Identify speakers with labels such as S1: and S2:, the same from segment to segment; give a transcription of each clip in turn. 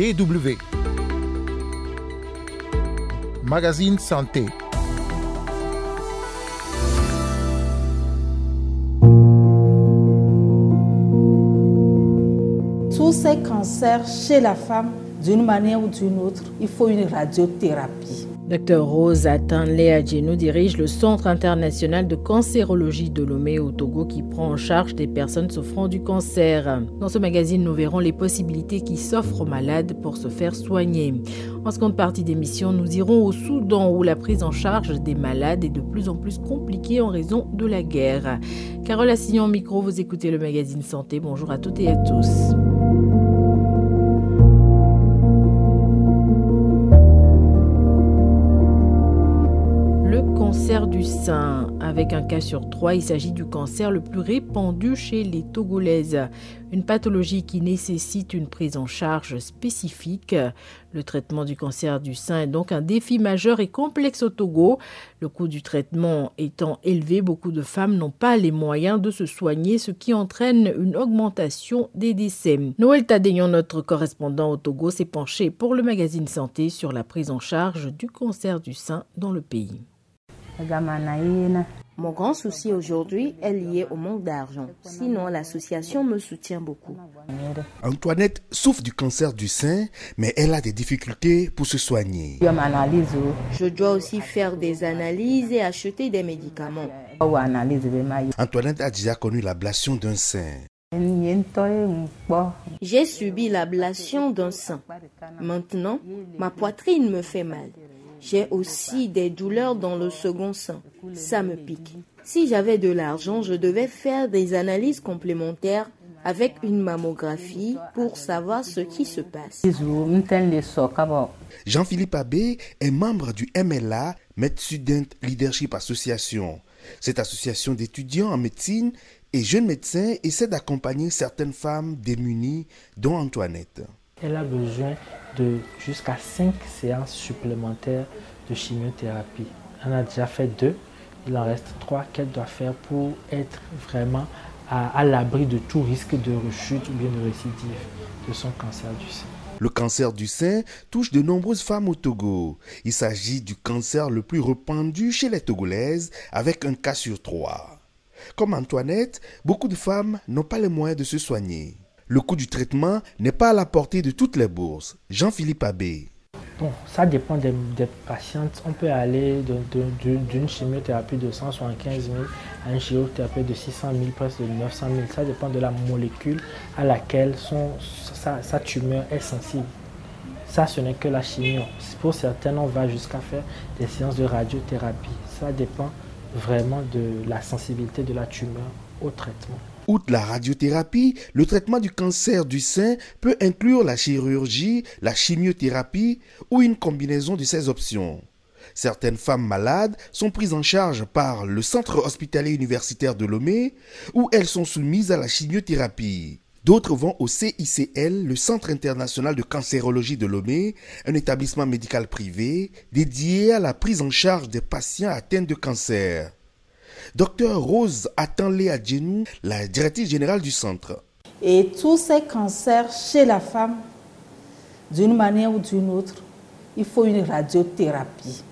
S1: DW. Magazine Santé.
S2: Tous ces cancers chez la femme, d'une manière ou d'une autre, il faut une radiothérapie.
S3: Dr Rose Atanle Adjeno dirige le Centre international de cancérologie de Lomé au Togo qui prend en charge des personnes souffrant du cancer. Dans ce magazine, nous verrons les possibilités qui s'offrent aux malades pour se faire soigner. En seconde partie d'émission, nous irons au Soudan où la prise en charge des malades est de plus en plus compliquée en raison de la guerre. Carole Assignon micro, vous écoutez le magazine Santé. Bonjour à toutes et à tous. Du sein. Avec un cas sur trois, il s'agit du cancer le plus répandu chez les Togolaises. Une pathologie qui nécessite une prise en charge spécifique. Le traitement du cancer du sein est donc un défi majeur et complexe au Togo. Le coût du traitement étant élevé, beaucoup de femmes n'ont pas les moyens de se soigner, ce qui entraîne une augmentation des décès. Noël Tadéon, notre correspondant au Togo, s'est penché pour le magazine Santé sur la prise en charge du cancer du sein dans le pays.
S4: Mon grand souci aujourd'hui est lié au manque d'argent. Sinon, l'association me soutient beaucoup.
S5: Antoinette souffre du cancer du sein, mais elle a des difficultés pour se soigner.
S4: Je dois aussi faire des analyses et acheter des médicaments.
S5: Antoinette a déjà connu l'ablation d'un sein.
S4: J'ai subi l'ablation d'un sein. Maintenant, ma poitrine me fait mal. J'ai aussi des douleurs dans le second sein. Ça me pique. Si j'avais de l'argent, je devais faire des analyses complémentaires avec une mammographie pour savoir ce qui se passe.
S5: Jean-Philippe Abbé est membre du MLA, Student Leadership Association. Cette association d'étudiants en médecine et jeunes médecins essaie d'accompagner certaines femmes démunies, dont Antoinette.
S6: Elle a besoin de jusqu'à 5 séances supplémentaires de chimiothérapie. Elle a déjà fait deux, il en reste trois qu'elle doit faire pour être vraiment à, l'abri de tout risque de rechute ou bien de récidive de son cancer du sein.
S5: Le cancer du sein touche de nombreuses femmes au Togo. Il s'agit du cancer le plus répandu chez les Togolaises, avec un cas sur trois. Comme Antoinette, beaucoup de femmes n'ont pas les moyens de se soigner le coût du traitement n'est pas à la portée de toutes les bourses. Jean-Philippe Abbé.
S6: Bon, ça dépend des, patientes. On peut aller d'une chimiothérapie de 175 000 à une chimiothérapie de 600 000, presque de 900 000. Ça dépend de la molécule à laquelle son, sa, tumeur est sensible. Ça, ce n'est que la chimio. Pour certaines, on va jusqu'à faire des séances de radiothérapie. Ça dépend vraiment de la sensibilité de la tumeur au traitement.
S5: Outre la radiothérapie, le traitement du cancer du sein peut inclure la chirurgie, la chimiothérapie ou une combinaison de ces options. Certaines femmes malades sont prises en charge par le Centre hospitalier universitaire de Lomé où elles sont soumises à la chimiothérapie. D'autres vont au CICL, le Centre international de cancérologie de Lomé, un établissement médical privé dédié à la prise en charge des patients atteints de cancer. Docteur Rose Atanle Adjenou, la directrice générale du centre.
S2: Et tous ces cancers chez la femme, d'une manière ou d'une autre, il faut une radiothérapie.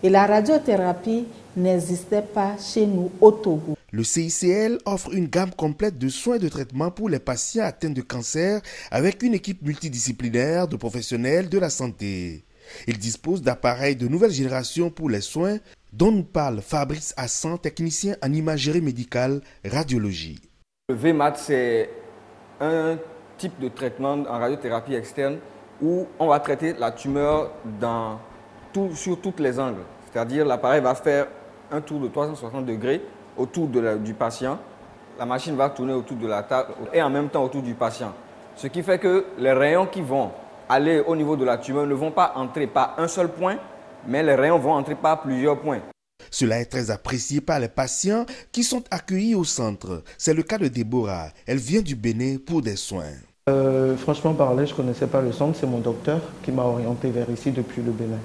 S2: Et la radiothérapie n'existait pas chez nous au Togo.
S5: Le CICL offre une gamme complète de soins de traitement pour les patients atteints de cancer avec une équipe multidisciplinaire de professionnels de la santé. Il dispose d'appareils de nouvelle génération pour les soins dont nous parle Fabrice Hassan, technicien en imagerie médicale radiologie.
S7: Le VMAT, c'est un type de traitement en radiothérapie externe où on va traiter la tumeur dans sur tous les angles. C'est-à-dire l'appareil va faire un tour de 360 degrés autour du patient. La machine va tourner autour de la table et en même temps autour du patient. Ce qui fait que les rayons qui vont aller au niveau de la tumeur ne vont pas entrer par un seul point, mais les rayons vont entrer par plusieurs points.
S5: Cela est très apprécié par les patients qui sont accueillis au centre. C'est le cas de Déborah. Elle vient du Bénin pour des soins.
S8: Euh, franchement parler, je ne connaissais pas le centre. C'est mon docteur qui m'a orienté vers ici depuis le Bénin.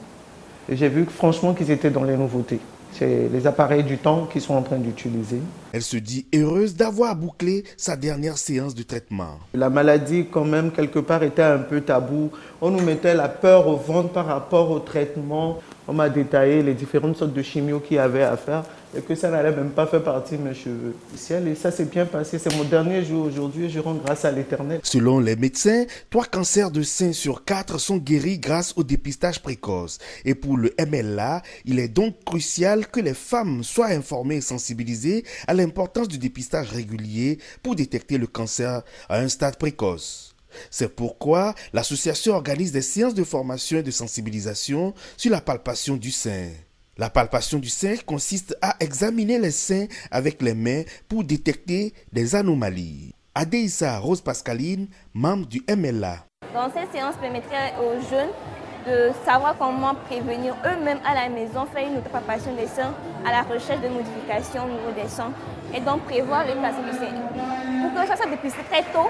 S8: Et j'ai vu franchement qu'ils étaient dans les nouveautés. C'est les appareils du temps qu'ils sont en train d'utiliser.
S5: Elle se dit heureuse d'avoir bouclé sa dernière séance de traitement.
S8: La maladie, quand même, quelque part, était un peu tabou. On nous mettait la peur au ventre par rapport au traitement. On m'a détaillé les différentes sortes de chimio qu'il y avait à faire et que ça n'allait même pas faire partie de mes cheveux. Et ça s'est bien passé. C'est mon dernier jour aujourd'hui je rends grâce à l'éternel.
S5: Selon les médecins, trois cancers de sein sur quatre sont guéris grâce au dépistage précoce. Et pour le MLA, il est donc crucial que les femmes soient informées et sensibilisées à l'importance du dépistage régulier pour détecter le cancer à un stade précoce. C'est pourquoi l'association organise des séances de formation et de sensibilisation sur la palpation du sein. La palpation du sein consiste à examiner les seins avec les mains pour détecter des anomalies. Adéissa Rose Pascaline, membre du MLA.
S9: Dans cette séance permettrait aux jeunes de savoir comment prévenir eux-mêmes à la maison, faire une palpation des seins à la recherche de modifications au niveau des seins et donc prévoir les places du sein. Pour que ça soit dépisté très tôt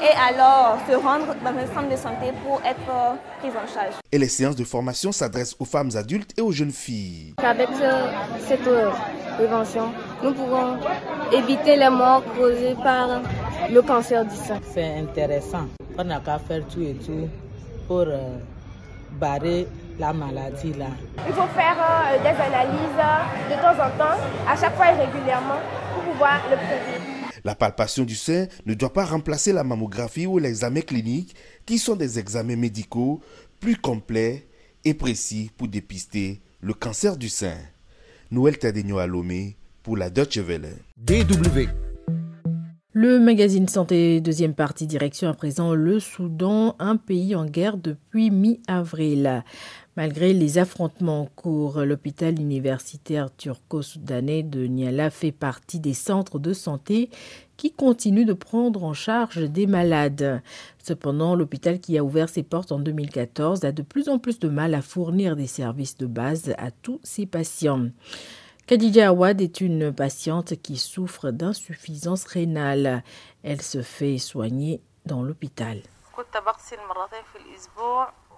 S9: et alors se rendre dans un centre de santé pour être euh, pris en charge.
S5: Et les séances de formation s'adressent aux femmes adultes et aux jeunes filles.
S10: Avec euh, cette euh, prévention, nous pourrons éviter les morts causées par le cancer du sein.
S11: C'est intéressant. On n'a qu'à faire tout et tout pour barrer la maladie là.
S12: Il faut faire des analyses de temps en temps, à chaque fois et régulièrement, pour pouvoir le prévenir.
S5: La palpation du sein ne doit pas remplacer la mammographie ou l'examen clinique, qui sont des examens médicaux plus complets et précis pour dépister le cancer du sein. Noël Tadegno Alomé pour la Deutsche Welle.
S1: DW.
S3: Le magazine Santé, deuxième partie, direction à présent le Soudan, un pays en guerre depuis mi-avril. Malgré les affrontements en cours, l'hôpital universitaire turco-soudanais de Niala fait partie des centres de santé qui continuent de prendre en charge des malades. Cependant, l'hôpital qui a ouvert ses portes en 2014 a de plus en plus de mal à fournir des services de base à tous ses patients. Khadija Awad est une patiente qui souffre d'insuffisance rénale. Elle se fait soigner dans l'hôpital.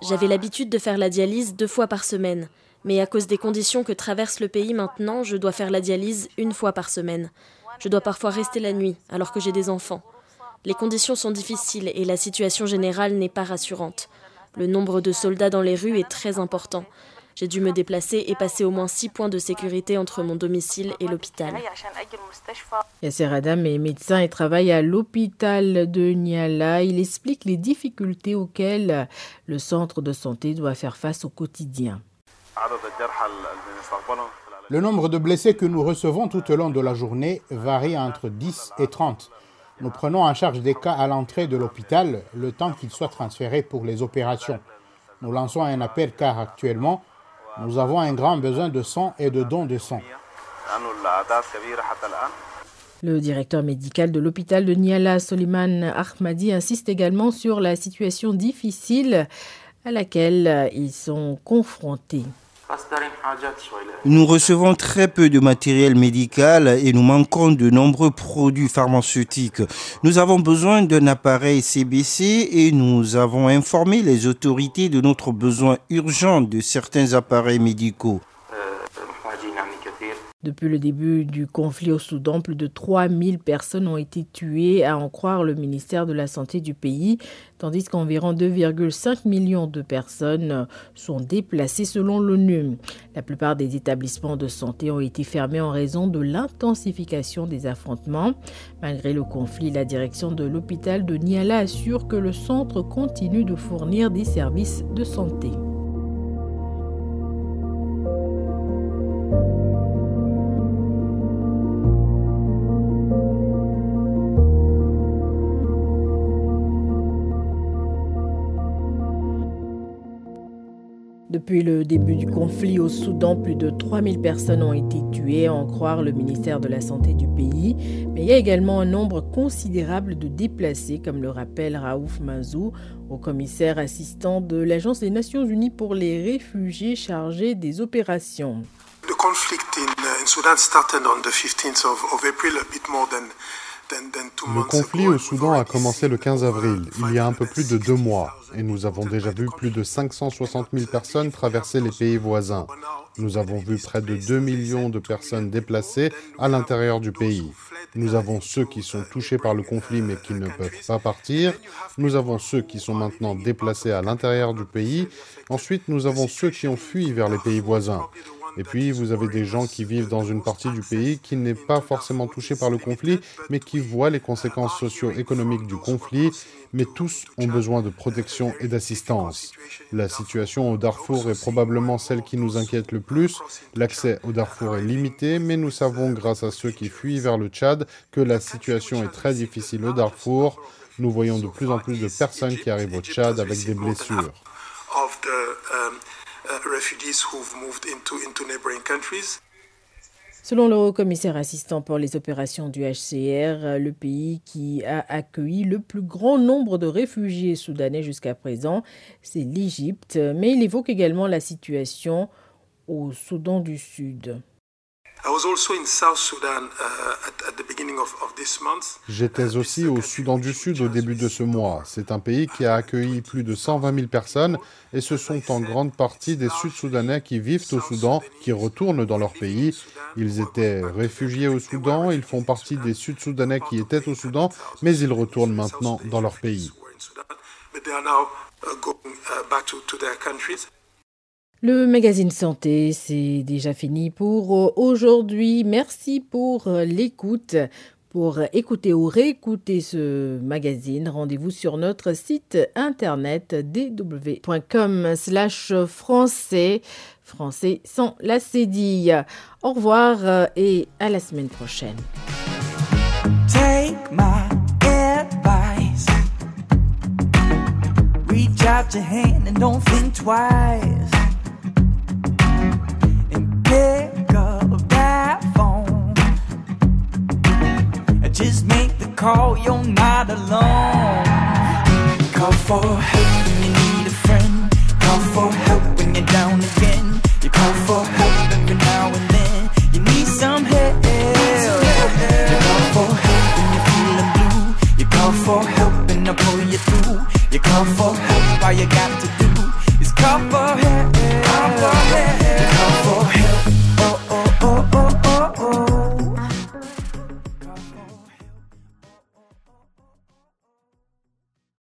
S13: J'avais l'habitude de faire la dialyse deux fois par semaine, mais à cause des conditions que traverse le pays maintenant, je dois faire la dialyse une fois par semaine. Je dois parfois rester la nuit alors que j'ai des enfants. Les conditions sont difficiles et la situation générale n'est pas rassurante. Le nombre de soldats dans les rues est très important. J'ai dû me déplacer et passer au moins six points de sécurité entre mon domicile et l'hôpital.
S3: Yasser Adam est médecin et travaille à l'hôpital de Niala. Il explique les difficultés auxquelles le centre de santé doit faire face au quotidien.
S1: Le nombre de blessés que nous recevons tout au long de la journée varie entre 10 et 30. Nous prenons en charge des cas à l'entrée de l'hôpital le temps qu'ils soient transférés pour les opérations. Nous lançons un appel car actuellement, nous avons un grand besoin de sang et de dons de sang.
S3: Le directeur médical de l'hôpital de Niala, Soliman Ahmadi, insiste également sur la situation difficile à laquelle ils sont confrontés.
S14: Nous recevons très peu de matériel médical et nous manquons de nombreux produits pharmaceutiques. Nous avons besoin d'un appareil CBC et nous avons informé les autorités de notre besoin urgent de certains appareils médicaux.
S3: Depuis le début du conflit au Soudan, plus de 3000 personnes ont été tuées, à en croire le ministère de la Santé du pays, tandis qu'environ 2,5 millions de personnes sont déplacées selon l'ONU. La plupart des établissements de santé ont été fermés en raison de l'intensification des affrontements. Malgré le conflit, la direction de l'hôpital de Niala assure que le centre continue de fournir des services de santé. Depuis le début du conflit au Soudan, plus de 3000 personnes ont été tuées, en croire le ministère de la Santé du pays. Mais il y a également un nombre considérable de déplacés, comme le rappelle Raouf Mazou, au commissaire assistant de l'Agence des Nations Unies pour les réfugiés chargé des opérations.
S15: The conflict in, Sudan started on the 15th of, April, a Le conflit au Soudan a commencé le 15 avril, il y a un peu plus de deux mois, et nous avons déjà vu plus de 560 000 personnes traverser les pays voisins. Nous avons vu près de 2 millions de personnes déplacées à l'intérieur du pays. Nous avons ceux qui sont touchés par le conflit mais qui ne peuvent pas partir. Nous avons ceux qui sont maintenant déplacés à l'intérieur du pays. Ensuite, nous avons ceux qui ont fui vers les pays voisins. Et puis, vous avez des gens qui vivent dans une partie du pays qui n'est pas forcément touchée par le conflit, mais qui voient les conséquences socio-économiques du conflit. Mais tous ont besoin de protection et d'assistance. La situation au Darfour est probablement celle qui nous inquiète le plus. L'accès au Darfour est limité, mais nous savons, grâce à ceux qui fuient vers le Tchad, que la situation est très difficile au Darfour. Nous voyons de plus en plus de personnes qui arrivent au Tchad avec des blessures.
S3: Selon le haut-commissaire assistant pour les opérations du HCR, le pays qui a accueilli le plus grand nombre de réfugiés soudanais jusqu'à présent, c'est l'Égypte, mais il évoque également la situation au Soudan du Sud.
S15: J'étais aussi au Soudan du Sud au début de ce mois. C'est un pays qui a accueilli plus de 120 000 personnes et ce sont en grande partie des Sud-Soudanais qui vivent au Soudan, qui retournent dans leur pays. Ils étaient réfugiés au Soudan, ils font partie des Sud-Soudanais qui étaient au Soudan, mais ils retournent maintenant dans leur pays.
S3: Le magazine Santé, c'est déjà fini pour euh, aujourd'hui. Merci pour euh, l'écoute. Pour écouter ou réécouter ce magazine, rendez-vous sur notre site internet dw.com slash français, français sans la cédille. Au revoir euh, et à la semaine prochaine. Take my advice. Call, you're not alone. Call for help